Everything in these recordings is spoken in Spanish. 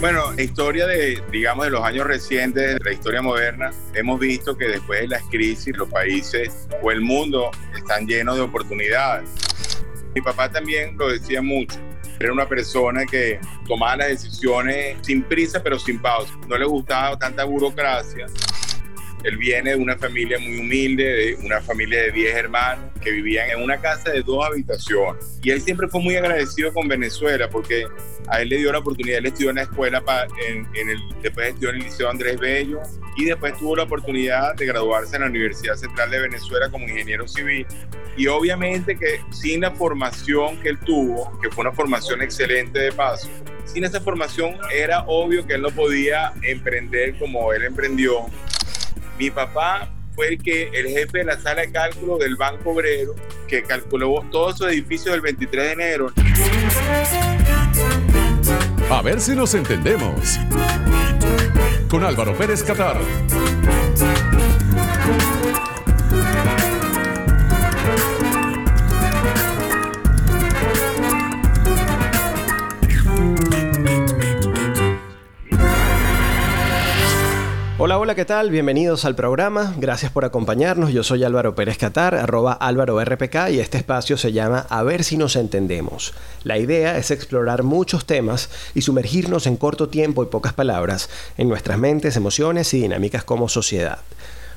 Bueno, historia de, digamos, de los años recientes, de la historia moderna, hemos visto que después de las crisis los países o el mundo están llenos de oportunidades. Mi papá también lo decía mucho. Era una persona que tomaba las decisiones sin prisa pero sin pausa. No le gustaba tanta burocracia él viene de una familia muy humilde, de una familia de 10 hermanos que vivían en una casa de dos habitaciones. Y él siempre fue muy agradecido con Venezuela porque a él le dio la oportunidad, él estudió en la escuela, en, el, después estudió en el Liceo Andrés Bello y después tuvo la oportunidad de graduarse en la Universidad Central de Venezuela como ingeniero civil. Y obviamente que sin la formación que él tuvo, que fue una formación excelente de paso, sin esa formación era obvio que él no podía emprender como él emprendió mi papá fue el que el jefe de la sala de cálculo del Banco Obrero, que calculó todos esos edificios del 23 de enero. A ver si nos entendemos. Con Álvaro Pérez Catar. Hola, hola, ¿qué tal? Bienvenidos al programa. Gracias por acompañarnos. Yo soy Álvaro Pérez Catar, arroba Álvaro RPK y este espacio se llama A ver si nos entendemos. La idea es explorar muchos temas y sumergirnos en corto tiempo y pocas palabras en nuestras mentes, emociones y dinámicas como sociedad.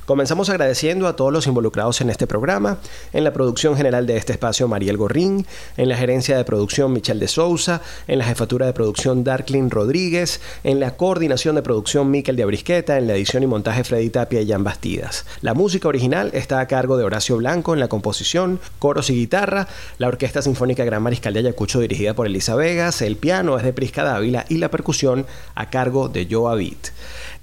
Comenzamos agradeciendo a todos los involucrados en este programa, en la producción general de este espacio Mariel Gorrín, en la gerencia de producción Michelle de Sousa, en la jefatura de producción Darklin Rodríguez, en la coordinación de producción Miquel de Abrisqueta, en la edición y montaje Freddy Tapia y Jan Bastidas. La música original está a cargo de Horacio Blanco en la composición, coros y guitarra, la Orquesta Sinfónica Gran Mariscal de Ayacucho dirigida por Elisa Vegas, el piano es de Prisca Dávila y la percusión a cargo de Joe Avid.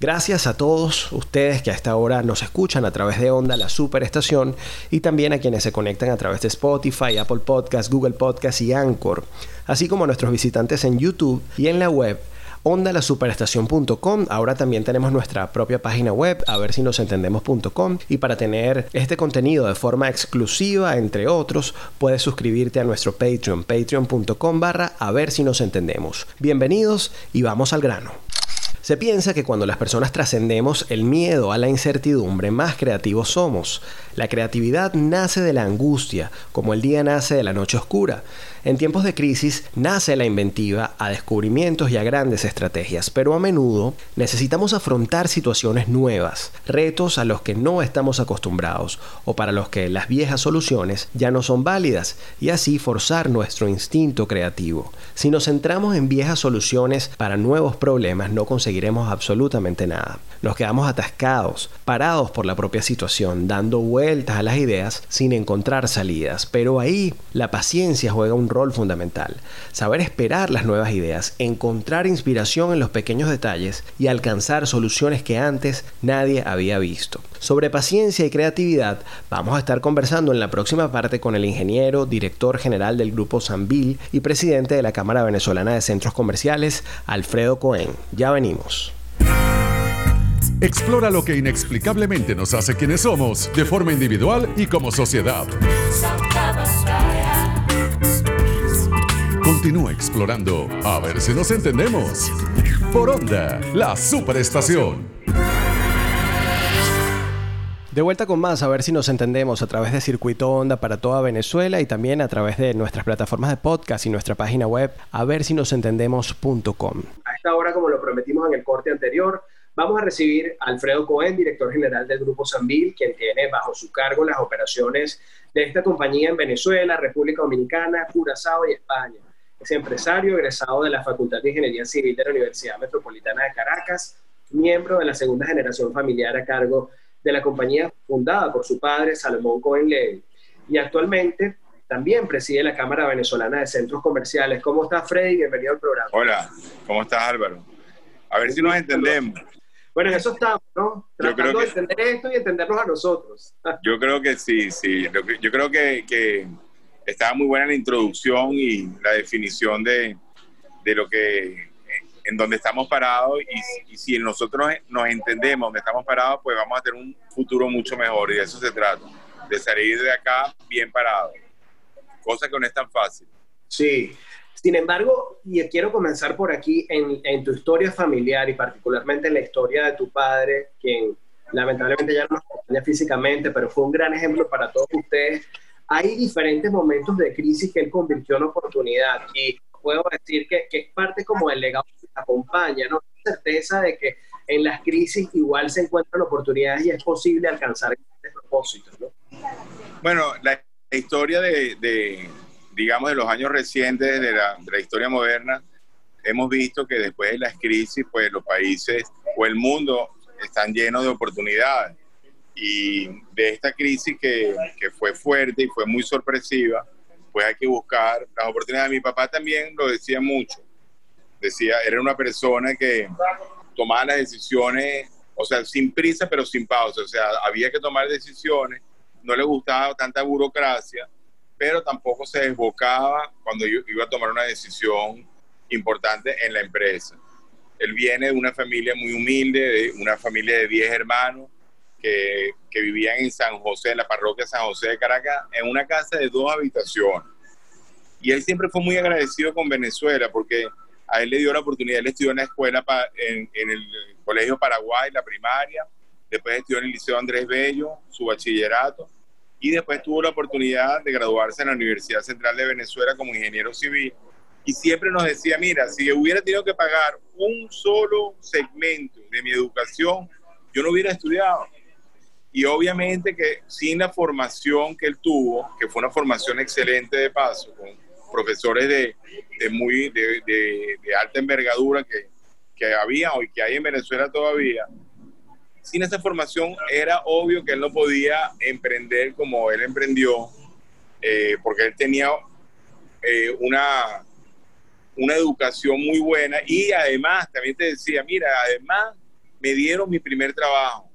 Gracias a todos ustedes que a esta hora nos escuchan a través de Onda, la superestación, y también a quienes se conectan a través de Spotify, Apple Podcasts, Google Podcasts y Anchor, así como a nuestros visitantes en YouTube y en la web ondalasuperestación.com. Ahora también tenemos nuestra propia página web, a ver si nos entendemos.com. Y para tener este contenido de forma exclusiva, entre otros, puedes suscribirte a nuestro Patreon, patreon.com barra a ver si nos entendemos. Bienvenidos y vamos al grano. Se piensa que cuando las personas trascendemos el miedo a la incertidumbre, más creativos somos. La creatividad nace de la angustia, como el día nace de la noche oscura. En tiempos de crisis nace la inventiva a descubrimientos y a grandes estrategias, pero a menudo necesitamos afrontar situaciones nuevas, retos a los que no estamos acostumbrados o para los que las viejas soluciones ya no son válidas y así forzar nuestro instinto creativo. Si nos centramos en viejas soluciones para nuevos problemas no conseguiremos absolutamente nada. Nos quedamos atascados, parados por la propia situación, dando vueltas a las ideas sin encontrar salidas, pero ahí la paciencia juega un rol fundamental. Saber esperar las nuevas ideas, encontrar inspiración en los pequeños detalles y alcanzar soluciones que antes nadie había visto. Sobre paciencia y creatividad vamos a estar conversando en la próxima parte con el ingeniero, director general del grupo Sanvil y presidente de la Cámara Venezolana de Centros Comerciales, Alfredo Cohen. Ya venimos. Explora lo que inexplicablemente nos hace quienes somos, de forma individual y como sociedad. Continúa explorando a ver si nos entendemos. Por Onda, la superestación. De vuelta con más, a ver si nos entendemos a través de Circuito Onda para toda Venezuela y también a través de nuestras plataformas de podcast y nuestra página web, a ver si nos entendemos.com. A esta hora, como lo prometimos en el corte anterior, vamos a recibir a Alfredo Cohen, director general del Grupo Sanvil, quien tiene bajo su cargo las operaciones de esta compañía en Venezuela, República Dominicana, Curazao y España. Es empresario egresado de la Facultad de Ingeniería Civil de la Universidad Metropolitana de Caracas, miembro de la segunda generación familiar a cargo de la compañía fundada por su padre, Salomón Cohen Levy. Y actualmente también preside la Cámara Venezolana de Centros Comerciales. ¿Cómo estás, Freddy? Bienvenido al programa. Hola, ¿cómo estás, Álvaro? A ver si nos entendemos. Bueno, en eso estamos, ¿no? Tratando de entender esto y entendernos a nosotros. Yo creo que sí, sí. Yo creo que, que estaba muy buena la introducción y la definición de, de lo que en donde estamos parados y, si nosotros nos entendemos donde estamos parados, pues vamos a tener un futuro mucho mejor y de eso se trata, de salir de acá bien parados, cosa que no es tan fácil. Sí, Sin embargo, y quiero comenzar por aquí, en, en, tu historia familiar y particularmente en la historia de tu padre, quien lamentablemente ya no nos acompaña físicamente, pero fue un gran ejemplo para todos ustedes. Hay diferentes momentos de crisis que él convirtió en oportunidad y puedo decir que, es parte como del legado que acompaña, ¿no? certeza de que en las crisis igual se encuentran oportunidades y es posible alcanzar este propósito, ¿no? Bueno, la historia de, de digamos, de los años recientes de la, de la, historia moderna, hemos visto que después de las crisis, pues los países o el mundo están llenos de oportunidades. Y de esta crisis que, que fue fuerte y fue muy sorpresiva, pues hay que buscar las oportunidades. Mi papá también lo decía mucho. Decía, era una persona que tomaba las decisiones, o sea, sin prisa, pero sin pausa. O sea, había que tomar decisiones. No le gustaba tanta burocracia, pero tampoco se desbocaba cuando yo iba a tomar una decisión importante en la empresa. Él viene de una familia muy humilde, de una familia de 10 hermanos que, que, vivían en San José, en la parroquia San José de Caracas, en una casa de dos habitaciones. Y él siempre fue muy agradecido con Venezuela porque a él le dio la oportunidad, él estudió en la escuela en, en el Colegio Paraguay, la primaria, después estudió en el Liceo Andrés Bello, su bachillerato, y después tuvo la oportunidad de graduarse en la Universidad Central de Venezuela como ingeniero civil y siempre nos decía, mira, si hubiera tenido que pagar un solo segmento de mi educación, yo no hubiera estudiado. Y obviamente que sin la formación que él tuvo, que fue una formación excelente de paso, con profesores de, muy, de, alta envergadura que, que había hoy, que hay en Venezuela todavía, sin esa formación era obvio que él no podía emprender como él emprendió, eh, porque él tenía eh, una, una educación muy buena y además también te decía, mira, además me dieron mi primer trabajo.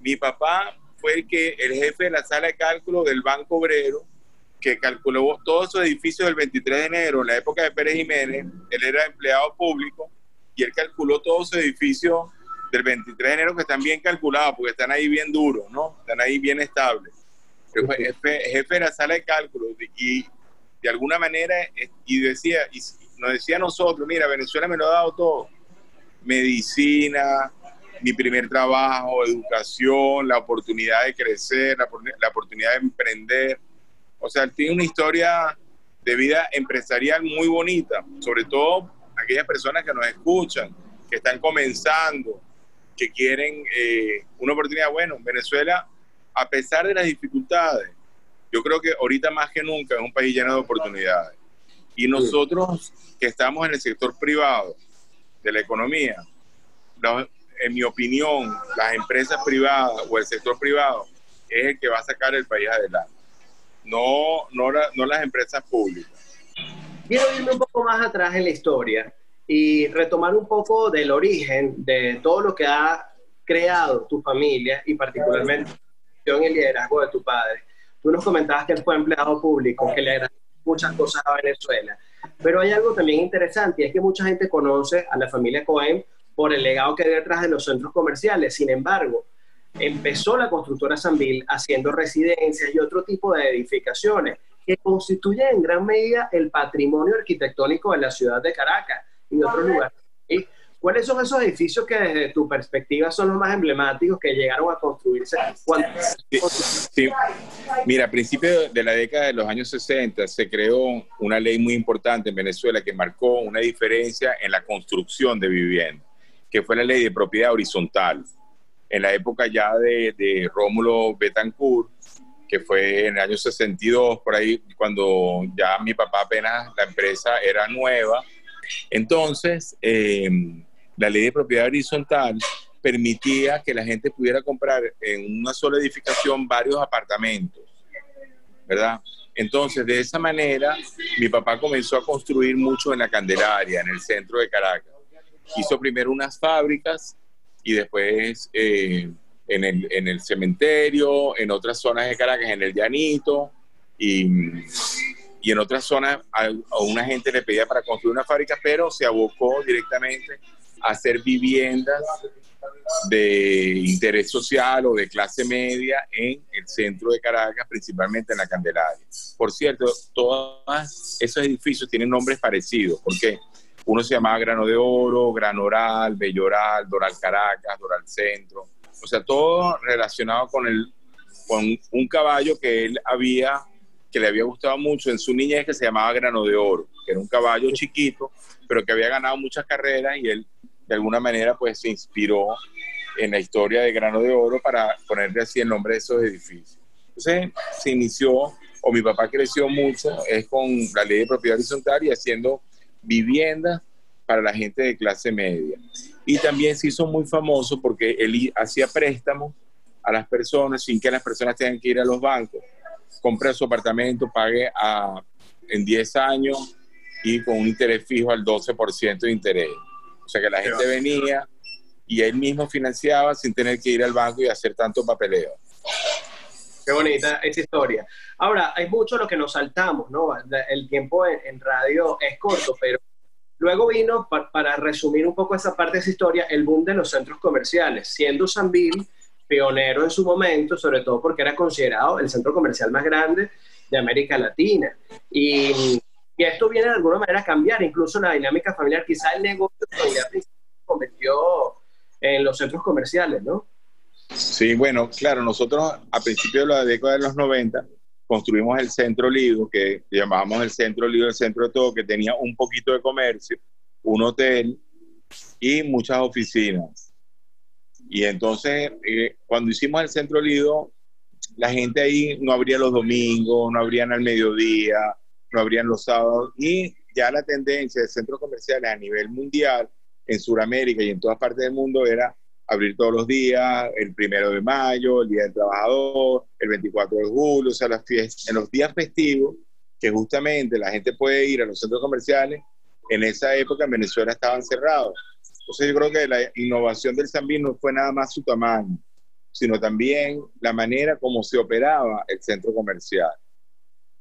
Mi papá fue el que el jefe de la sala de cálculo del Banco Obrero que calculó todos esos edificios del 23 de enero en la época de Pérez Jiménez, él era empleado público y él calculó todos esos edificios del 23 de enero que están bien calculados porque están ahí bien duros, ¿no? Están ahí bien estables. Fue jefe, jefe de la sala de cálculo y de alguna manera y decía y nos decía a nosotros, mira, Venezuela me lo ha dado todo. Medicina, mi primer trabajo, educación, la oportunidad de crecer, la, la oportunidad de emprender. O sea, él tiene una historia de vida empresarial muy bonita, sobre todo aquellas personas que nos escuchan, que están comenzando, que quieren eh, una oportunidad. Bueno, Venezuela, a pesar de las dificultades, yo creo que ahorita más que nunca es un país lleno de oportunidades. Y nosotros que estamos en el sector privado de la economía, en mi opinión, las empresas privadas o el sector privado es el que va a sacar el país adelante, no, no, no las empresas públicas. Quiero irme un poco más atrás en la historia y retomar un poco del origen de todo lo que ha creado tu familia y particularmente en el liderazgo de tu padre. Tú nos comentabas que él fue empleado público, que le agradece muchas cosas a Venezuela. Pero hay algo también interesante y es que mucha gente conoce a la familia Cohen por el legado que hay detrás de los centros comerciales. Sin embargo, empezó la constructora Sanvil haciendo residencias y otro tipo de edificaciones que constituyen en gran medida el patrimonio arquitectónico de la ciudad de Caracas y otros lugares. ¿Y ¿Cuáles son esos edificios que desde tu perspectiva son los más emblemáticos que llegaron a construirse? Sí, sí. Mira, a principios de la década de los años 60 se creó una ley muy importante en Venezuela que marcó una diferencia en la construcción de vivienda, que fue la ley de propiedad horizontal. En la época ya de, Rómulo Betancourt, que fue en el año 62, por ahí, cuando ya mi papá apenas la empresa era nueva, entonces, eh, la ley de propiedad horizontal permitía que la gente pudiera comprar en una sola edificación varios apartamentos, ¿verdad? Entonces, de esa manera, mi papá comenzó a construir mucho en la Candelaria, en el centro de Caracas. Hizo primero unas fábricas y después eh, en, el, en, el, cementerio, en otras zonas de Caracas, en el Llanito. Y, y en otras zonas a, a una gente le pedía para construir una fábrica, pero se abocó directamente a hacer viviendas de interés social o de clase media en el centro de Caracas, principalmente en la Candelaria. Por cierto, todos esos edificios tienen nombres parecidos, porque uno se llamaba Grano de Oro, Granoral, Belloral, Doral Caracas, Doral Centro, o sea, todo relacionado con, el, con un caballo que él había, que le había gustado mucho en su niñez, que se llamaba Grano de Oro, que era un caballo chiquito, pero que había ganado muchas carreras y él de alguna manera pues se inspiró en la historia de Grano de Oro para ponerle así el nombre de esos edificios. Entonces se inició, o mi papá creció mucho, es con la ley de propiedad horizontal y haciendo viviendas para la gente de clase media. Y también se hizo muy famoso porque él hacía préstamos a las personas sin que las personas tengan que ir a los bancos. Compre su apartamento, pague a, en 10 años y con un interés fijo al 12% de interés. O sea que la gente venía y él mismo financiaba sin tener que ir al banco y hacer tanto papeleo. Qué bonita esa historia. Ahora, hay mucho lo que nos saltamos, ¿no? El tiempo en, radio es corto, pero luego vino, para resumir un poco esa parte de esa historia, el boom de los centros comerciales, siendo Sanville pionero en su momento, sobre todo porque era considerado el centro comercial más grande de América Latina. Y y esto viene de alguna manera a cambiar, incluso la dinámica familiar, quizá el negocio se convirtió en los centros comerciales, ¿no? Sí, bueno, claro, nosotros a principios de la década de los 90 construimos el Centro Lido, que llamábamos el Centro Lido, el centro de todo, que tenía un poquito de comercio, un hotel y muchas oficinas. Y entonces, eh, cuando hicimos el Centro Lido, la gente ahí no abría los domingos, no abrían al mediodía, no habrían los sábados y ya la tendencia de centros comerciales a nivel mundial, en Sudamérica y en todas partes del mundo, era abrir todos los días, el primero de mayo, el Día del Trabajador, el 24 de julio, o sea, las fiestas, en los días festivos, que justamente la gente puede ir a los centros comerciales, en esa época en Venezuela estaban cerrados. Entonces yo creo que la innovación del Zambín no fue nada más su tamaño, sino también la manera como se operaba el centro comercial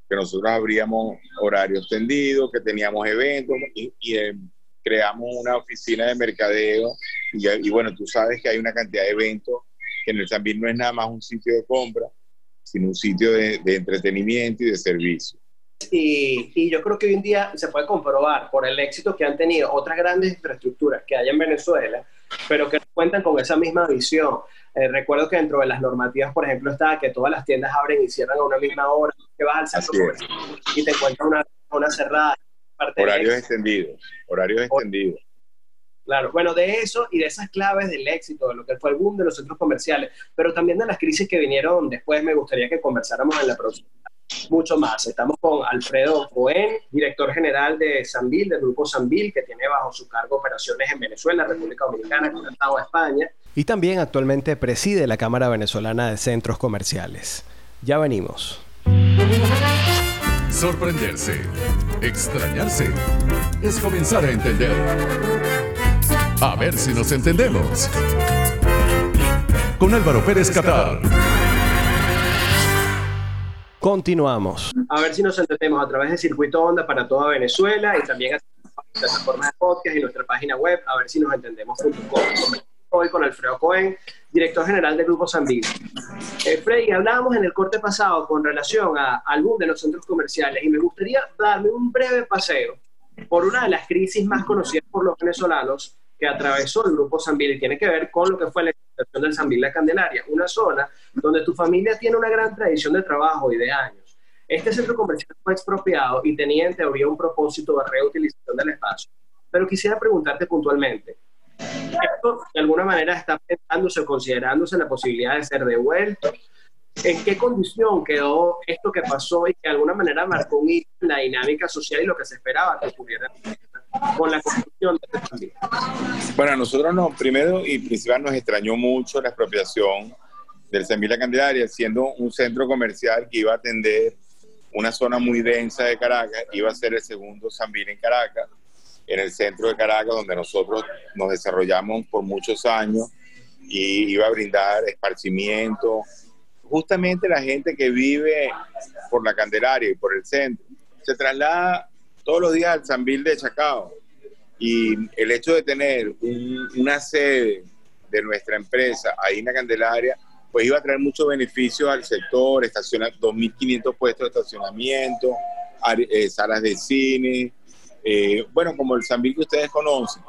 que nosotros abríamos horarios tendidos, que teníamos eventos y, eh, creamos una oficina de mercadeo. Y, bueno, tú sabes que hay una cantidad de eventos que en el Zambil no es nada más un sitio de compra, sino un sitio de, entretenimiento y de servicio. Y, y, yo creo que hoy en día se puede comprobar por el éxito que han tenido otras grandes infraestructuras que hay en Venezuela, pero que cuentan con esa misma visión. Eh, recuerdo que dentro de las normativas, por ejemplo, estaba que todas las tiendas abren y cierran a una misma hora, que vas al centro comercial y te encuentras una, una cerrada. Horarios extendidos, horarios extendidos. Claro, bueno, de eso y de esas claves del éxito, de lo que fue el boom de los centros comerciales, pero también de las crisis que vinieron después, me gustaría que conversáramos en la próxima mucho más. Estamos con Alfredo Cohen, director general de Sanvil, del grupo Sanvil, que tiene bajo su cargo operaciones en Venezuela, República Dominicana, Estado de España. Y también actualmente preside la Cámara Venezolana de Centros Comerciales. Ya venimos. Sorprenderse, extrañarse, es comenzar a entender. A ver si nos entendemos. Con Álvaro Pérez Catar. Continuamos. A ver si nos entendemos a través de Circuito Onda para toda Venezuela y también a plataformas de podcast y nuestra página web, a ver si nos entendemos. Hoy con Alfredo Cohen, director general del Grupo Sanvil. Eh, Freddy, hablábamos en el corte pasado con relación a, al boom de los centros comerciales y me gustaría darme un breve paseo por una de las crisis más conocidas por los venezolanos que atravesó el Grupo Sanvil y tiene que ver con lo que fue la del San La Candelaria, una zona donde tu familia tiene una gran tradición de trabajo y de años. Este centro comercial fue expropiado y tenía en teoría un propósito de reutilización del espacio. Pero quisiera preguntarte puntualmente, ¿esto de alguna manera está pensándose o considerándose la posibilidad de ser devuelto? ¿En qué condición quedó esto que pasó y que de alguna manera marcó un hito en la dinámica social y lo que se esperaba que ocurriera con la construcción? Bueno, nosotros no, primero y principal nos extrañó mucho la expropiación del Semilla Candelaria, siendo un centro comercial que iba a atender una zona muy densa de Caracas, iba a ser el segundo Sambil en Caracas, en el centro de Caracas, donde nosotros nos desarrollamos por muchos años y iba a brindar esparcimiento. Justamente la gente que vive por la Candelaria y por el centro se traslada todos los días al Sambil de Chacao. Y el hecho de tener una sede de nuestra empresa ahí en la Candelaria, pues iba a traer muchos beneficios al sector, estacionar 2.500 puestos de estacionamiento, eh, salas de cine, eh, bueno, como el Sambil que ustedes conocen.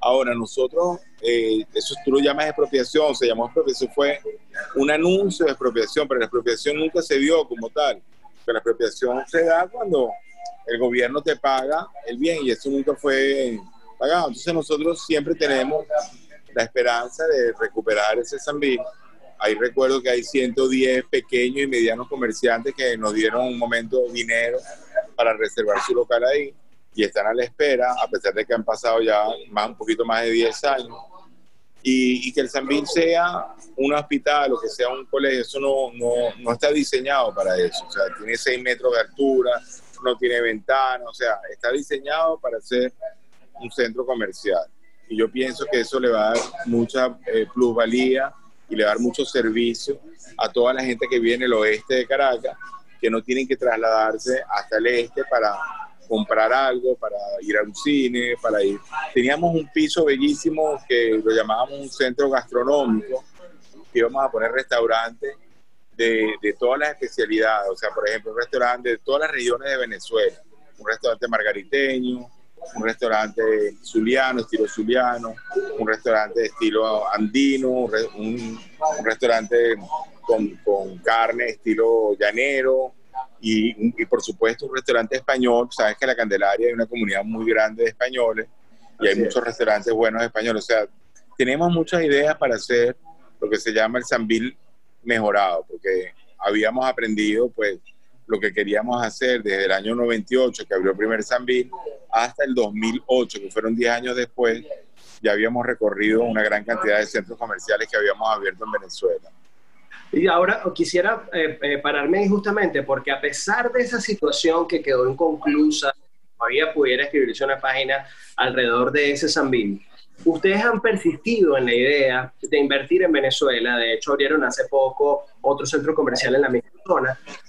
Ahora, nosotros, eh, eso tú lo llamas expropiación, se llamó expropiación, fue un anuncio de expropiación, pero la expropiación nunca se dio como tal. Pero la expropiación se da cuando el gobierno te paga el bien y eso nunca fue pagado. Entonces nosotros siempre tenemos la esperanza de recuperar ese Sambil. Ahí recuerdo que hay 110 pequeños y medianos comerciantes que nos dieron un momento dinero para reservar su local ahí y están a la espera, a pesar de que han pasado ya más, un poquito más de 10 años. Y, que el Sambil sea un hospital o que sea un colegio, eso no, no, no está diseñado para eso. O sea, tiene 6 metros de altura, no tiene ventana, o sea, está diseñado para ser un centro comercial. Y yo pienso que eso le va a dar mucha eh, plusvalía y le va a dar mucho servicio a toda la gente que viene el oeste de Caracas, que no tienen que trasladarse hasta el este para comprar algo, para ir a un cine, para ir. Teníamos un piso bellísimo que lo llamábamos un centro gastronómico, que íbamos a poner restaurantes de, de, todas las especialidades, o sea, por ejemplo, un restaurante de todas las regiones de Venezuela, un restaurante margariteño, un restaurante zuliano, estilo zuliano, un restaurante de estilo andino, un, un, restaurante con, con, carne estilo llanero y, y, por supuesto un restaurante español. Sabes que en la Candelaria hay una comunidad muy grande de españoles y hay muchos restaurantes buenos españoles. O sea, tenemos muchas ideas para hacer lo que se llama el Sambil mejorado, porque habíamos aprendido pues lo que queríamos hacer desde el año 98, que abrió el primer Sambil, hasta el 2008, que fueron 10 años después, ya habíamos recorrido una gran cantidad de centros comerciales que habíamos abierto en Venezuela. Y ahora quisiera eh, eh, pararme justamente porque a pesar de esa situación que quedó inconclusa, todavía pudiera escribirse una página alrededor de ese Sambil. Ustedes han persistido en la idea de invertir en Venezuela, de hecho abrieron hace poco otro centro comercial en la misma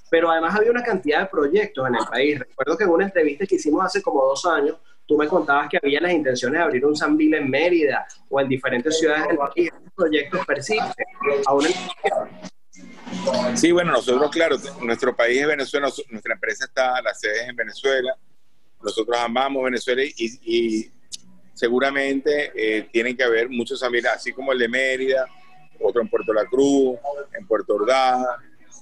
pero además había una cantidad de proyectos en el país. Recuerdo que en una entrevista que hicimos hace como dos años, tú me contabas que había las intenciones de abrir un Sambil en Mérida o en diferentes ciudades del país. Estos proyectos persisten. Aún Sí, bueno, nosotros, claro, nuestro país es Venezuela, nuestra empresa está, la sede es en Venezuela, nosotros amamos Venezuela y, y seguramente eh, tienen que haber muchos amigos, así como el de Mérida, otro en Puerto La Cruz, en Puerto Ordaz,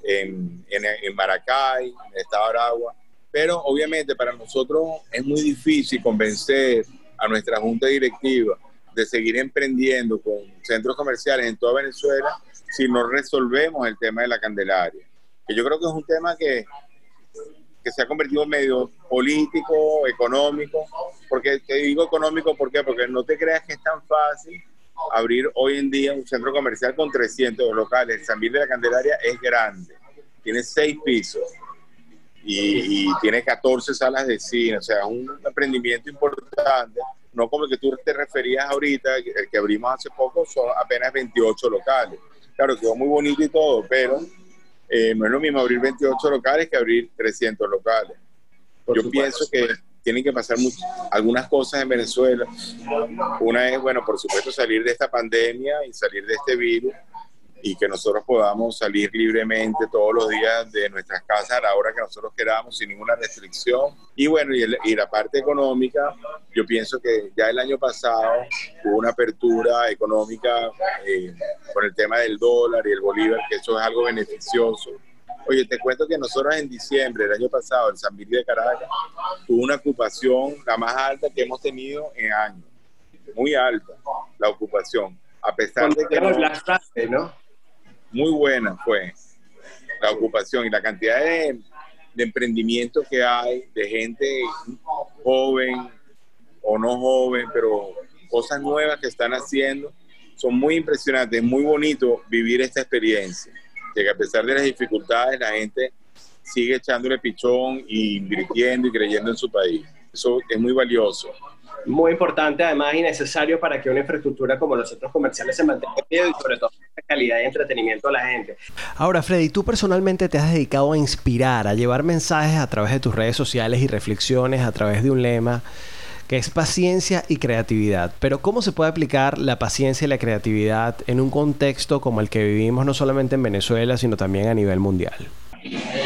en, en, Maracay, en el estado de Aragua. Pero obviamente para nosotros es muy difícil convencer a nuestra junta directiva de seguir emprendiendo con centros comerciales en toda Venezuela si no resolvemos el tema de la Candelaria. Que yo creo que es un tema que que se ha convertido en medio político, económico. Porque te digo económico, ¿por qué? Porque no te creas que es tan fácil abrir hoy en día un centro comercial con 300 locales. El San de la Candelaria es grande, tiene seis pisos y, tiene 14 salas de cine, o sea, es un emprendimiento importante. No como el que tú te referías ahorita, el que abrimos hace poco, son apenas 28 locales. Claro, quedó muy bonito y todo, pero eh, no es lo mismo abrir 28 locales que abrir 300 locales. Yo pienso que tienen que pasar algunas cosas en Venezuela. Una es, bueno, por supuesto, salir de esta pandemia y salir de este virus y que nosotros podamos salir libremente todos los días de nuestras casas a la hora que nosotros queramos sin ninguna restricción. Y bueno, y, la parte económica, yo pienso que ya el año pasado hubo una apertura económica eh, con el tema del dólar y el bolívar, que eso es algo beneficioso. Oye, te cuento que nosotros en diciembre del año pasado, el San de Caracas, tuvo una ocupación la más alta que hemos tenido en años. Muy alta la ocupación. A pesar de que... No, ¿no? muy buena fue la ocupación y la cantidad de, emprendimiento que hay, de gente joven o no joven, pero cosas nuevas que están haciendo, son muy impresionantes, es muy bonito vivir esta experiencia, que a pesar de las dificultades la gente sigue echándole pichón y invirtiendo y creyendo en su país. Eso es muy valioso. Muy importante además y necesario para que una infraestructura como los centros comerciales se mantenga y sobre todo calidad y entretenimiento a la gente. Ahora, Freddy, tú personalmente te has dedicado a inspirar, a llevar mensajes a través de tus redes sociales y reflexiones a través de un lema que es paciencia y creatividad. Pero ¿cómo se puede aplicar la paciencia y la creatividad en un contexto como el que vivimos no solamente en Venezuela, sino también a nivel mundial?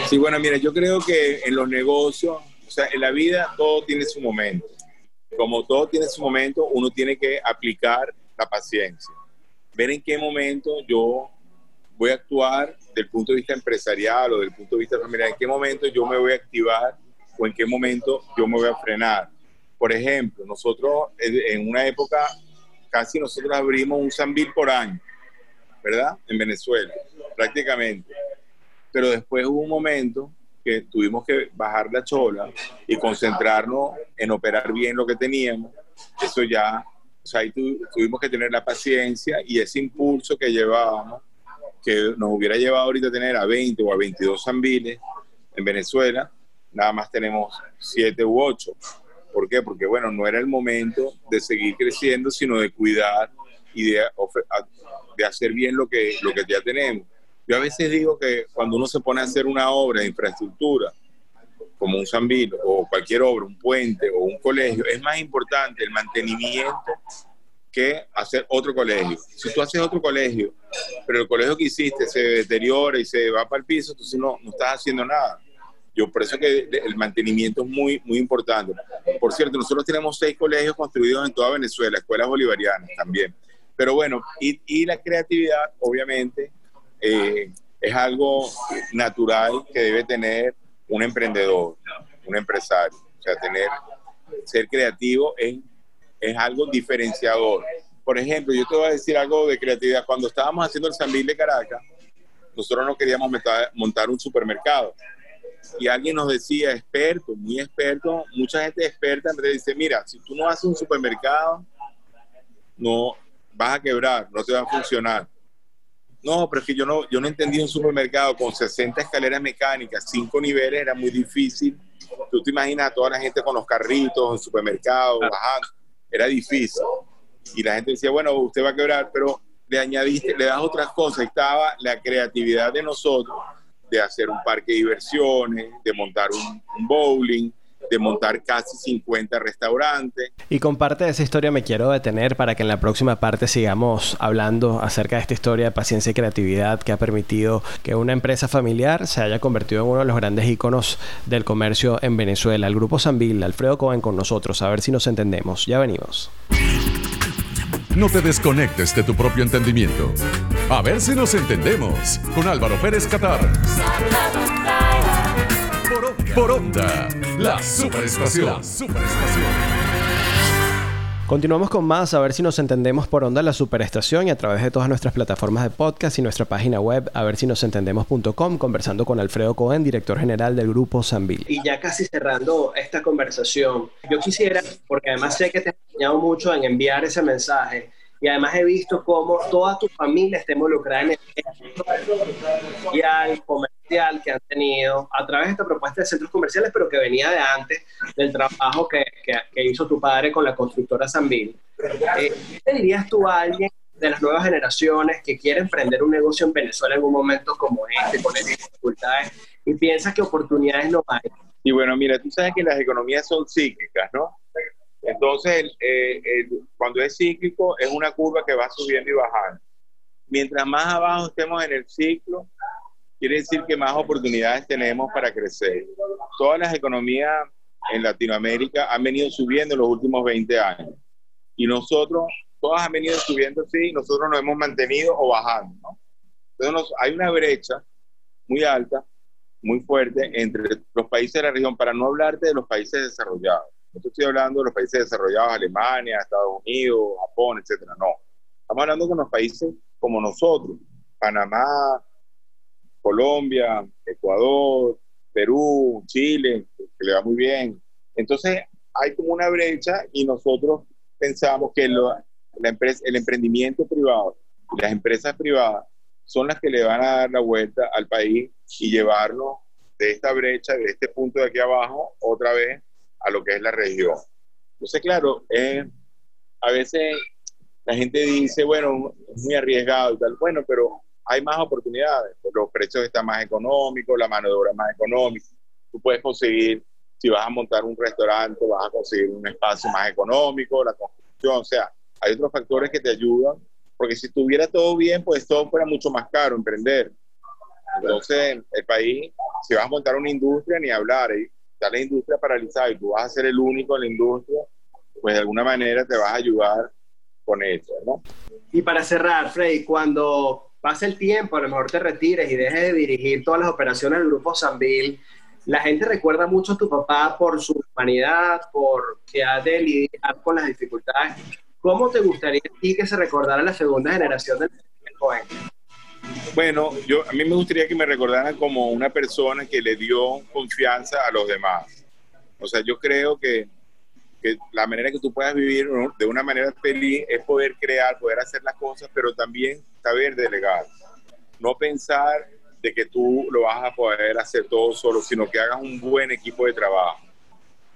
Sí, bueno, mira, yo creo que en los negocios, o sea, en la vida todo tiene su momento. Como todo tiene su momento, uno tiene que aplicar la paciencia. Ver en qué momento yo voy a actuar del punto de vista empresarial o del punto de vista familiar, en qué momento yo me voy a activar o en qué momento yo me voy a frenar por ejemplo, nosotros en una época casi nosotros abrimos un Sambil por año, ¿verdad? En Venezuela, prácticamente. Pero después hubo un momento que tuvimos que bajar la chola y concentrarnos en operar bien lo que teníamos. Eso ya, o sea, ahí tuvimos que tener la paciencia y ese impulso que llevábamos, que nos hubiera llevado ahorita a tener a 20 o a 22 Sambiles en Venezuela, nada más tenemos 7 u 8. ¿Por qué? Porque, bueno, no era el momento de seguir creciendo, sino de cuidar y de, hacer bien lo que, lo que ya tenemos. Yo a veces digo que cuando uno se pone a hacer una obra de infraestructura, como un Sambil o cualquier obra, un puente o un colegio, es más importante el mantenimiento que hacer otro colegio. Si tú haces otro colegio, pero el colegio que hiciste se deteriora y se va para el piso, entonces no, no estás haciendo nada. Yo por eso que el mantenimiento es muy, muy importante. Por cierto, nosotros tenemos seis colegios construidos en toda Venezuela, escuelas bolivarianas también. Pero bueno, y, y la creatividad, obviamente, eh, es algo natural que debe tener un emprendedor, un empresario. O sea, tener, ser creativo es, es algo diferenciador. Por ejemplo, yo te voy a decir algo de creatividad. Cuando estábamos haciendo el Sambil de Caracas, nosotros no queríamos montar un supermercado y alguien nos decía, experto, muy experto, mucha gente experta, me dice, mira, si tú no haces un supermercado, no vas a quebrar, no te va a funcionar. No, pero es que yo no, yo no entendí un supermercado con 60 escaleras mecánicas, 5 niveles, era muy difícil. Tú te imaginas a toda la gente con los carritos, en supermercados, bajando, era difícil. Y la gente decía, bueno, usted va a quebrar, pero le añadiste, le das otras cosas. Estaba la creatividad de nosotros de hacer un parque de diversiones, de montar un, bowling, de montar casi 50 restaurantes. Y con parte de esa historia me quiero detener para que en la próxima parte sigamos hablando acerca de esta historia de paciencia y creatividad que ha permitido que una empresa familiar se haya convertido en uno de los grandes íconos del comercio en Venezuela. El grupo Sanvil, Alfredo Cohen con nosotros, a ver si nos entendemos. Ya venimos. No te desconectes de tu propio entendimiento. A ver si nos entendemos con Álvaro Pérez Catar. Por, onda, la superestación. Continuamos con más, a ver si nos entendemos por onda la superestación y a través de todas nuestras plataformas de podcast y nuestra página web, a ver si nos entendemos.com, conversando con Alfredo Cohen, director general del grupo Sanvil. Y ya casi cerrando esta conversación, yo quisiera, porque además sé que te he enseñado mucho en enviar ese mensaje, y además he visto cómo toda tu familia está involucrada en el social, comercial que han tenido a través de esta propuesta de centros comerciales, pero que venía de antes del trabajo que, que, hizo tu padre con la constructora Sanvil. Eh, ¿Qué dirías tú a alguien de las nuevas generaciones que quiere emprender un negocio en Venezuela en un momento como este, con estas dificultades, y piensa que oportunidades no hay? Y bueno, mira, tú sabes que las economías son cíclicas, ¿no? Entonces, eh, cuando es cíclico, es una curva que va subiendo y bajando. Mientras más abajo estemos en el ciclo, quiere decir que más oportunidades tenemos para crecer. Todas las economías en Latinoamérica han venido subiendo en los últimos 20 años. Y nosotros, todas han venido subiendo, sí, y nosotros nos hemos mantenido o bajando. ¿no? Entonces, hay una brecha muy alta, muy fuerte entre los países de la región, para no hablarte de los países desarrollados. No estoy hablando de los países desarrollados, Alemania, Estados Unidos, Japón, etcétera. No. Estamos hablando con los países como nosotros, Panamá, Colombia, Ecuador, Perú, Chile, que le va muy bien. Entonces, hay como una brecha y nosotros pensamos que el emprendimiento privado las empresas privadas son las que le van a dar la vuelta al país y llevarnos de esta brecha, de este punto de aquí abajo, otra vez a lo que es la región. Entonces, claro, a veces la gente dice, bueno, es muy arriesgado y tal. Bueno, pero hay más oportunidades. Los precios están más económicos, la mano de obra más económica. Tú puedes conseguir, si vas a montar un restaurante, vas a conseguir un espacio más económico, la construcción. O sea, hay otros factores que te ayudan. Porque si estuviera todo bien, pues todo fuera mucho más caro emprender. Entonces, el país, si vas a montar una industria, ni hablar, está la industria paralizada y tú vas a ser el único en la industria, pues de alguna manera te vas a ayudar con eso, ¿no? Y para cerrar, Frey, cuando pase el tiempo, a lo mejor te retires y dejes de dirigir todas las operaciones del Grupo Sambil, la gente recuerda mucho a tu papá por su humanidad, por que ha de lidiar con las dificultades. ¿Cómo te gustaría a ti que se recordara la segunda generación del joven? Bueno, yo, a mí me gustaría que me recordaran como una persona que le dio confianza a los demás. O sea, yo creo que, que la manera que tú puedas vivir de una manera feliz es poder crear, poder hacer las cosas, pero también saber delegar. No pensar de que tú lo vas a poder hacer todo solo, sino que hagas un buen equipo de trabajo.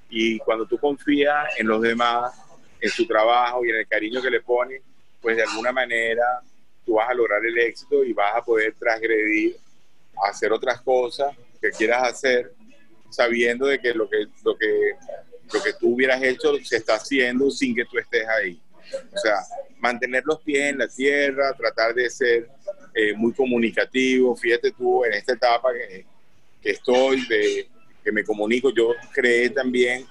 Y cuando tú confías en los demás, en su trabajo y en el cariño que le ponen, pues de alguna manera tú vas a lograr el éxito y vas a poder transgredir, hacer otras cosas que quieras hacer, sabiendo de que lo que, lo que, lo que tú hubieras hecho se está haciendo sin que tú estés ahí. O sea, mantener los pies en la tierra, tratar de ser eh, muy comunicativo. Fíjate tú, en esta etapa que, que estoy, de, que me comunico, yo creé también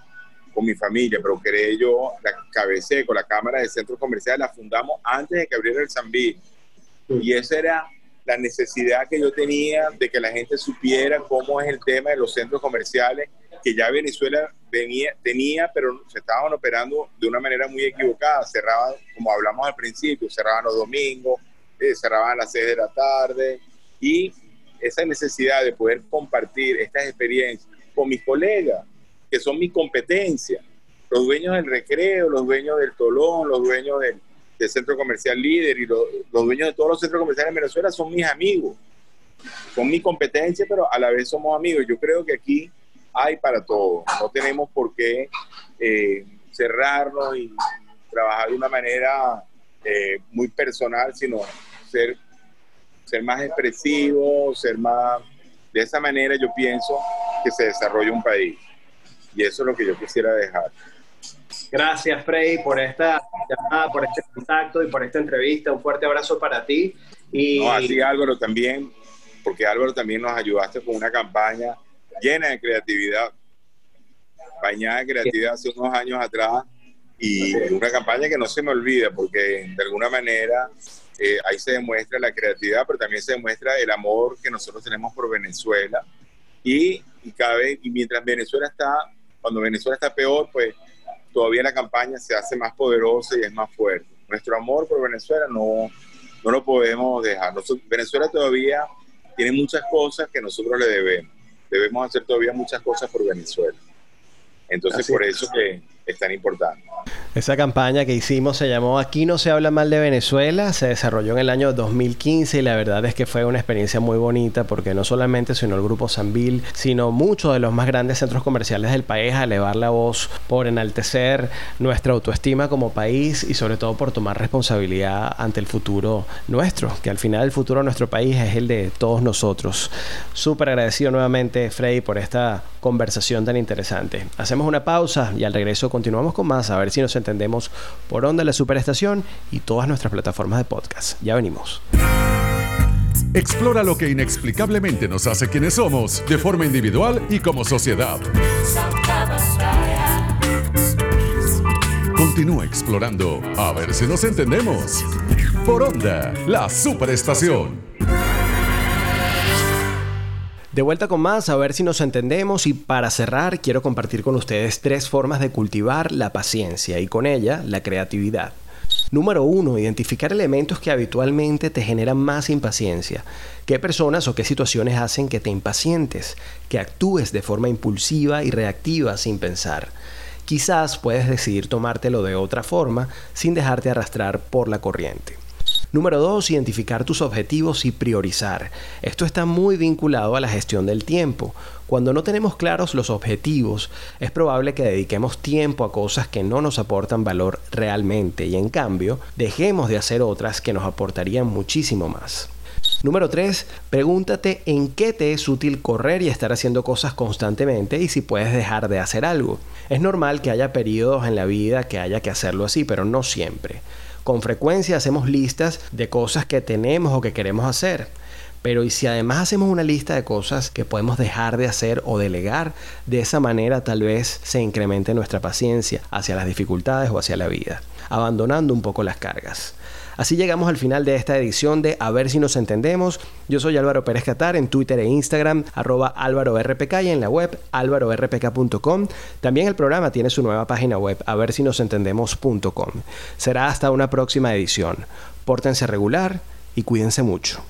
con mi familia, pero creé yo la cabecé con la Cámara de Centros Comerciales, la fundamos antes de que abriera el Zambí. Y esa era la necesidad que yo tenía de que la gente supiera cómo es el tema de los centros comerciales que ya Venezuela venía, tenía, pero se estaban operando de una manera muy equivocada. Cerraban, como hablamos al principio, cerraban los domingos, eh, cerraban a las 6 de la tarde. Y esa necesidad de poder compartir estas experiencias con mis colegas, que son mi competencia, los dueños del recreo, los dueños del tolón, los dueños del del centro comercial líder y los, dueños de todos los centros comerciales en Venezuela son mis amigos, son mi competencia, pero a la vez somos amigos. Yo creo que aquí hay para todo, no tenemos por qué eh, cerrarnos y trabajar de una manera eh, muy personal, sino ser, ser más expresivo, ser más... De esa manera yo pienso que se desarrolla un país. Y eso es lo que yo quisiera dejar. Gracias, Frey, por esta llamada, por este contacto y por esta entrevista. Un fuerte abrazo para ti. Y... No, así Álvaro también, porque Álvaro también nos ayudaste con una campaña llena de creatividad, bañada de creatividad hace unos años atrás y una campaña que no se me olvida porque de alguna manera eh, ahí se demuestra la creatividad, pero también se demuestra el amor que nosotros tenemos por Venezuela y, y, cabe, y mientras Venezuela está, cuando Venezuela está peor, pues todavía la campaña se hace más poderosa y es más fuerte. Nuestro amor por Venezuela no, no lo podemos dejar. Venezuela todavía tiene muchas cosas que nosotros le debemos. Debemos hacer todavía muchas cosas por Venezuela. Entonces, por eso que es tan importante. Esa campaña que hicimos se llamó Aquí no se habla mal de Venezuela, se desarrolló en el año 2015 y la verdad es que fue una experiencia muy bonita porque no solamente sino el grupo Sanvil, sino muchos de los más grandes centros comerciales del país a elevar la voz por enaltecer nuestra autoestima como país y sobre todo por tomar responsabilidad ante el futuro nuestro, que al final el futuro de nuestro país es el de todos nosotros. Súper agradecido nuevamente, Frey, por esta conversación tan interesante. Hacemos una pausa y al regreso continuamos con más, a ver si nos entendemos por onda la superestación y todas nuestras plataformas de podcast. Ya venimos. Explora lo que inexplicablemente nos hace quienes somos, de forma individual y como sociedad. Continúa explorando, a ver si nos entendemos. Por onda, la superestación. De vuelta con más, a ver si nos entendemos y para cerrar quiero compartir con ustedes tres formas de cultivar la paciencia y con ella la creatividad. Número uno, identificar elementos que habitualmente te generan más impaciencia. ¿Qué personas o qué situaciones hacen que te impacientes? Que actúes de forma impulsiva y reactiva sin pensar. Quizás puedes decidir tomártelo de otra forma sin dejarte arrastrar por la corriente. Número 2, identificar tus objetivos y priorizar. Esto está muy vinculado a la gestión del tiempo. Cuando no tenemos claros los objetivos, es probable que dediquemos tiempo a cosas que no nos aportan valor realmente y en cambio dejemos de hacer otras que nos aportarían muchísimo más. Número 3. Pregúntate en qué te es útil correr y estar haciendo cosas constantemente y si puedes dejar de hacer algo. Es normal que haya periodos en la vida que haya que hacerlo así, pero no siempre. Con frecuencia hacemos listas de cosas que tenemos o que queremos hacer. Pero y si además hacemos una lista de cosas que podemos dejar de hacer o delegar, de esa manera tal vez se incremente nuestra paciencia hacia las dificultades o hacia la vida, abandonando un poco las cargas. Así llegamos al final de esta edición de A ver si nos entendemos. Yo soy Álvaro Pérez Catar en Twitter e Instagram, arroba Álvaro RPK y en la web álvarorpk.com. También el programa tiene su nueva página web, a ver si nos entendemos.com. Será hasta una próxima edición. Pórtense regular y cuídense mucho.